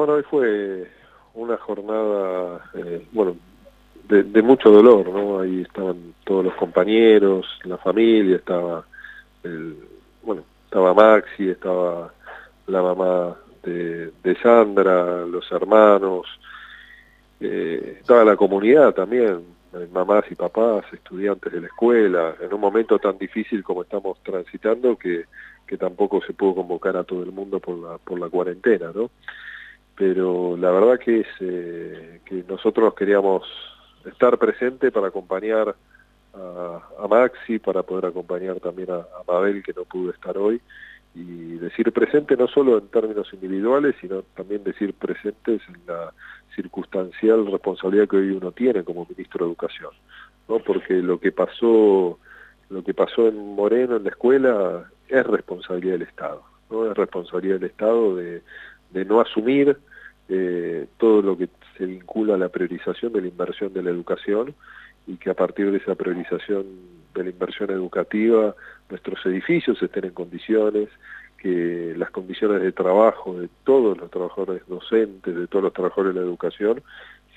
Bueno, hoy fue una jornada, eh, bueno, de, mucho dolor, ¿no? Ahí estaban todos los compañeros, la familia, estaba el, bueno, estaba Maxi, estaba la mamá de, Sandra, los hermanos, eh, estaba la comunidad también, eh, mamás y papás, estudiantes de la escuela, en un momento tan difícil como estamos transitando que, que tampoco se pudo convocar a todo el mundo por la, por la cuarentena, ¿no? Pero la verdad que es eh, que nosotros queríamos estar presente para acompañar a, Maxi, para poder acompañar también a, Mabel, que no pudo estar hoy, y decir presente no solo en términos individuales, sino también decir presentes en la circunstancial responsabilidad que hoy uno tiene como ministro de Educación, ¿no? porque lo que pasó lo que pasó en Moreno en la escuela es responsabilidad del Estado, ¿no? es responsabilidad del Estado de, de no asumir eh, todo lo que se vincula a la priorización de la inversión de la educación y que a partir de esa priorización de la inversión educativa nuestros edificios estén en condiciones, que las condiciones de trabajo de todos los trabajadores docentes, de todos los trabajadores de la educación,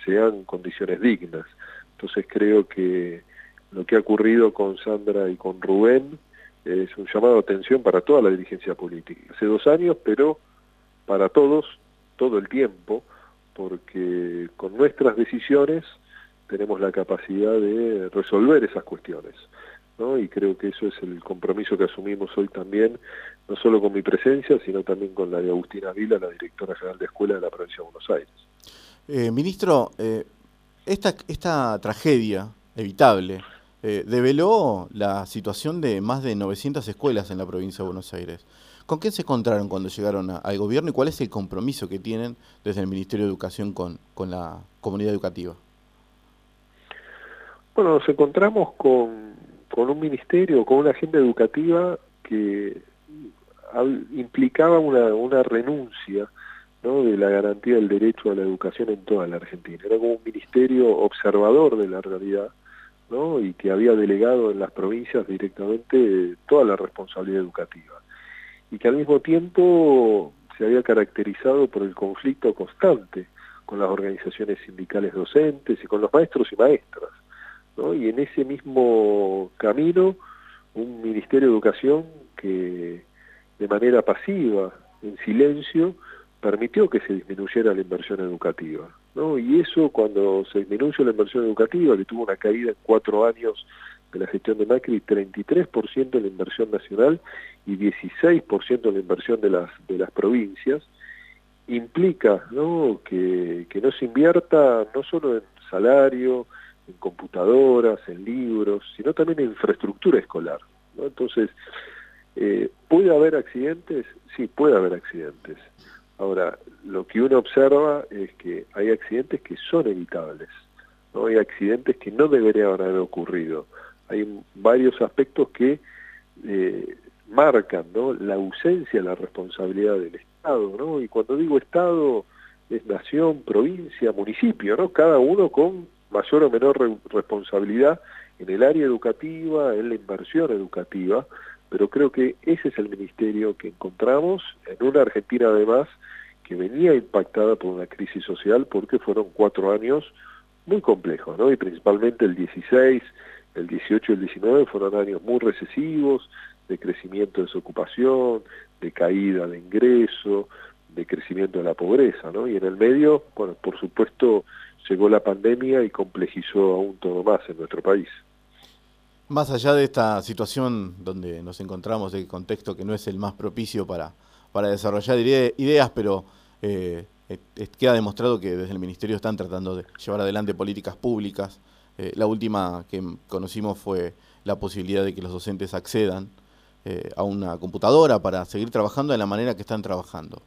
sean condiciones dignas. Entonces creo que lo que ha ocurrido con Sandra y con Rubén es un llamado de atención para toda la dirigencia política. Hace dos años, pero para todos, todo el tiempo, porque con nuestras decisiones tenemos la capacidad de resolver esas cuestiones. ¿no? Y creo que eso es el compromiso que asumimos hoy también, no solo con mi presencia, sino también con la de Agustina Vila, la directora general de escuela de la provincia de Buenos Aires. Eh, ministro, eh, esta, esta tragedia evitable eh, develó la situación de más de 900 escuelas en la provincia de Buenos Aires. ¿Con qué se encontraron cuando llegaron al gobierno y cuál es el compromiso que tienen desde el Ministerio de Educación con, con la comunidad educativa? Bueno, nos encontramos con, con un ministerio, con una agenda educativa que implicaba una, una renuncia de la garantía del derecho a la educación en toda la Argentina. Era como un ministerio observador de la realidad y que había delegado en las provincias directamente toda la responsabilidad educativa y que al mismo tiempo se había caracterizado por el conflicto constante con las organizaciones sindicales docentes y con los maestros y maestras. Y en ese mismo camino, un Ministerio de Educación que de manera pasiva, en silencio, permitió que se disminuyera la inversión educativa. Y eso cuando se disminuyó la inversión educativa, que tuvo una caída en cuatro años de la gestión de Macri, 33% de la inversión nacional y 16% de la inversión de las, de las provincias, implica. Que, que no se invierta no solo en salario, en computadoras, en libros, sino también en infraestructura escolar. Entonces, eh, ¿puede haber accidentes? Sí, puede haber accidentes. Ahora, lo que uno observa es que hay accidentes que son evitables, ¿no? hay accidentes que no deberían haber ocurrido. Hay varios aspectos que eh, marcan la ausencia de la responsabilidad del Estado, ¿no? y cuando digo Estado es nación, provincia, municipio, ¿no? cada uno con mayor o menor responsabilidad en el área educativa, en la inversión educativa, pero creo que ese es el ministerio que encontramos en una Argentina además que venía impactada por una crisis social porque fueron cuatro años muy complejos, ¿no? Y principalmente el 16, el 18 y el 19 fueron años muy recesivos, de crecimiento de desocupación, de caída de ingreso, de crecimiento de la pobreza, ¿no? Y en el medio, bueno, por supuesto, llegó la pandemia y complejizó aún todo más en nuestro país. Más allá de esta situación donde nos encontramos, de contexto que no es el más propicio para, para desarrollar ideas, pero eh, queda demostrado que desde el Ministerio están tratando de llevar adelante políticas públicas. Eh, la última que conocimos fue la posibilidad de que los docentes accedan eh, a una computadora para seguir trabajando de la manera que están trabajando.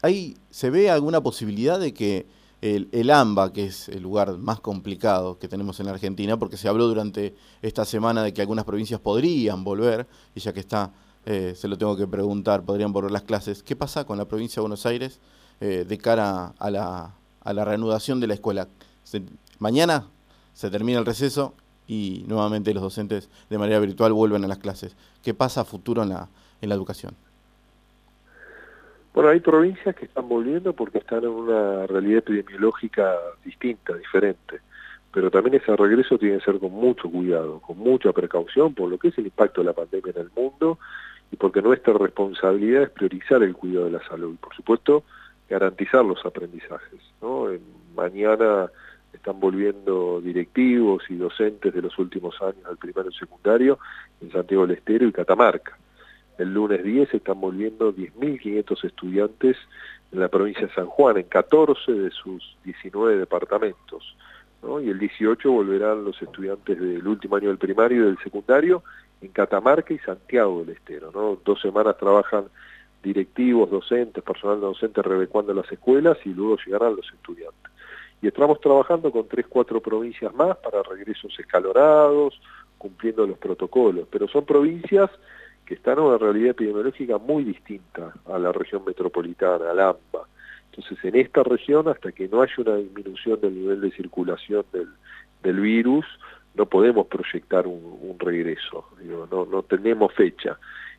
¿hay, ¿Se ve alguna posibilidad de que el, AMBA, que es el lugar más complicado que tenemos en Argentina, porque se habló durante esta semana de que algunas provincias podrían volver, y ya que está, eh, se lo tengo que preguntar, podrían volver las clases. ¿Qué pasa con la provincia de Buenos Aires eh, de cara la, a la, reanudación de la escuela? Mañana se termina el receso y nuevamente los docentes de manera virtual vuelven a las clases. ¿Qué pasa a futuro en la, en la educación? Bueno, hay provincias que están volviendo porque están en una realidad epidemiológica distinta, diferente. Pero también ese regreso tiene que ser con mucho cuidado, con mucha precaución por lo que es el impacto de la pandemia en el mundo y porque nuestra responsabilidad es priorizar el cuidado de la salud y, por supuesto, garantizar los aprendizajes. ¿no? mañana están volviendo directivos y docentes de los últimos años al primario y secundario en Santiago del Estero y Catamarca. El lunes 10 están volviendo 10.500 estudiantes en la provincia de San Juan, en 14 de sus 19 departamentos. Y el 18 volverán los estudiantes del último año del primario y del secundario en Catamarca y Santiago del Estero. Dos semanas trabajan directivos, docentes, personal docente rebecuando las escuelas y luego llegarán los estudiantes. Y estamos trabajando con tres, cuatro provincias más para regresos escalonados, cumpliendo los protocolos, pero son provincias que están en una realidad epidemiológica muy distinta a la región metropolitana, al AMBA. Entonces, en esta región, hasta que no haya una disminución del nivel de circulación del, virus, no podemos proyectar un, regreso, no, no tenemos fecha.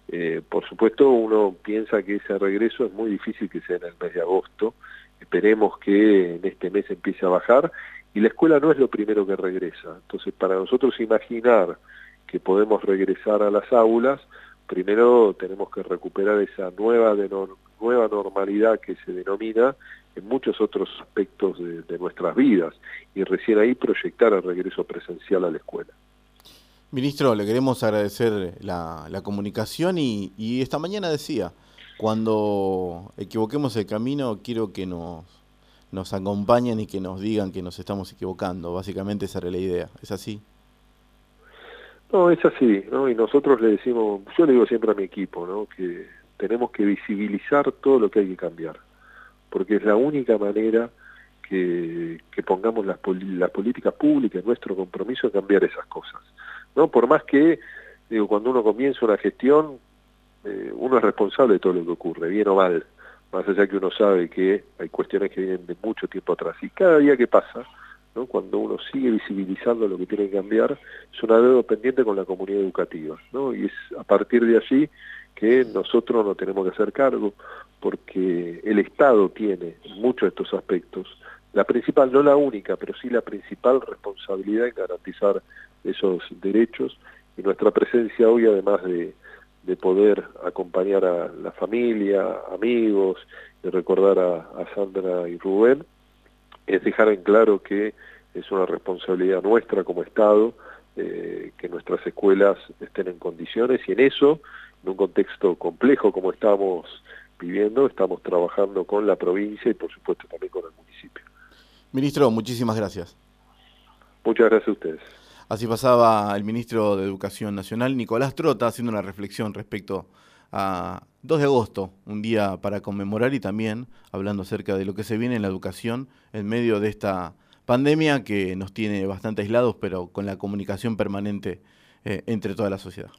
Eh, por supuesto, uno piensa que ese regreso es muy difícil que sea en el mes de agosto, esperemos que en este mes empiece a bajar, y la escuela no es lo primero que regresa. Entonces, para nosotros imaginar que podemos regresar a las aulas, primero tenemos que recuperar esa nueva, nueva normalidad que se denomina en muchos otros aspectos de, nuestras vidas y recién ahí proyectar el regreso presencial a la escuela. Ministro, le queremos agradecer la, comunicación y, y, esta mañana decía, cuando equivoquemos el camino quiero que nos, nos acompañen y que nos digan que nos estamos equivocando. Básicamente esa era la idea. ¿Es así? No, es así, ¿no? Y nosotros le decimos, yo le digo siempre a mi equipo. Que tenemos que visibilizar todo lo que hay que cambiar, porque es la única manera que, pongamos las, la política pública, nuestro compromiso de cambiar esas cosas, ¿no? Por más que, digo, cuando uno comienza una gestión, eh, uno es responsable de todo lo que ocurre, bien o mal, más allá que uno sabe que hay cuestiones que vienen de mucho tiempo atrás, y cada día que pasa, cuando uno sigue visibilizando lo que tiene que cambiar, es una deuda pendiente con la comunidad educativa. ¿no? Y es a partir de allí que nosotros nos tenemos que hacer cargo, porque el Estado tiene muchos de estos aspectos, la principal, no la única, pero sí la principal responsabilidad en garantizar esos derechos y nuestra presencia hoy, además de, de poder acompañar a la familia, amigos, de recordar a, a Sandra y Rubén, es dejar en claro que es una responsabilidad nuestra como Estado eh, que nuestras escuelas estén en condiciones y en eso, en un contexto complejo como estamos viviendo, estamos trabajando con la provincia y por supuesto también con el municipio. Ministro, muchísimas gracias. Muchas gracias a ustedes. Así pasaba el ministro de Educación Nacional, Nicolás Trota, haciendo una reflexión respecto a 2 de agosto, un día para conmemorar y también hablando acerca de lo que se viene en la educación en medio de esta pandemia que nos tiene bastante aislados, pero con la comunicación permanente eh, entre toda la sociedad.